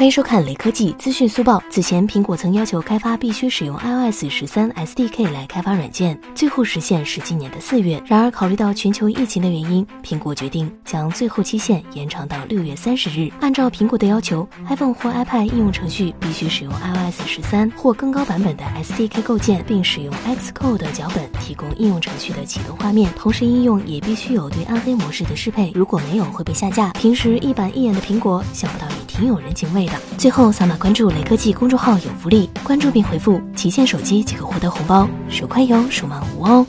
欢迎收看雷科技资讯速报。此前，苹果曾要求开发必须使用 iOS 十三 SDK 来开发软件，最后实现是今年的四月。然而，考虑到全球疫情的原因，苹果决定将最后期限延长到六月三十日。按照苹果的要求，iPhone 或 iPad 应用程序必须使用 iOS 十三或更高版本的 SDK 构建，并使用 Xcode 脚本提供应用程序的启动画面。同时，应用也必须有对暗黑模式的适配，如果没有会被下架。平时一板一眼的苹果，想不到挺有人情味的。最后扫码关注雷科技公众号有福利，关注并回复“旗舰手机”即可获得红包，手快有，手慢无哦。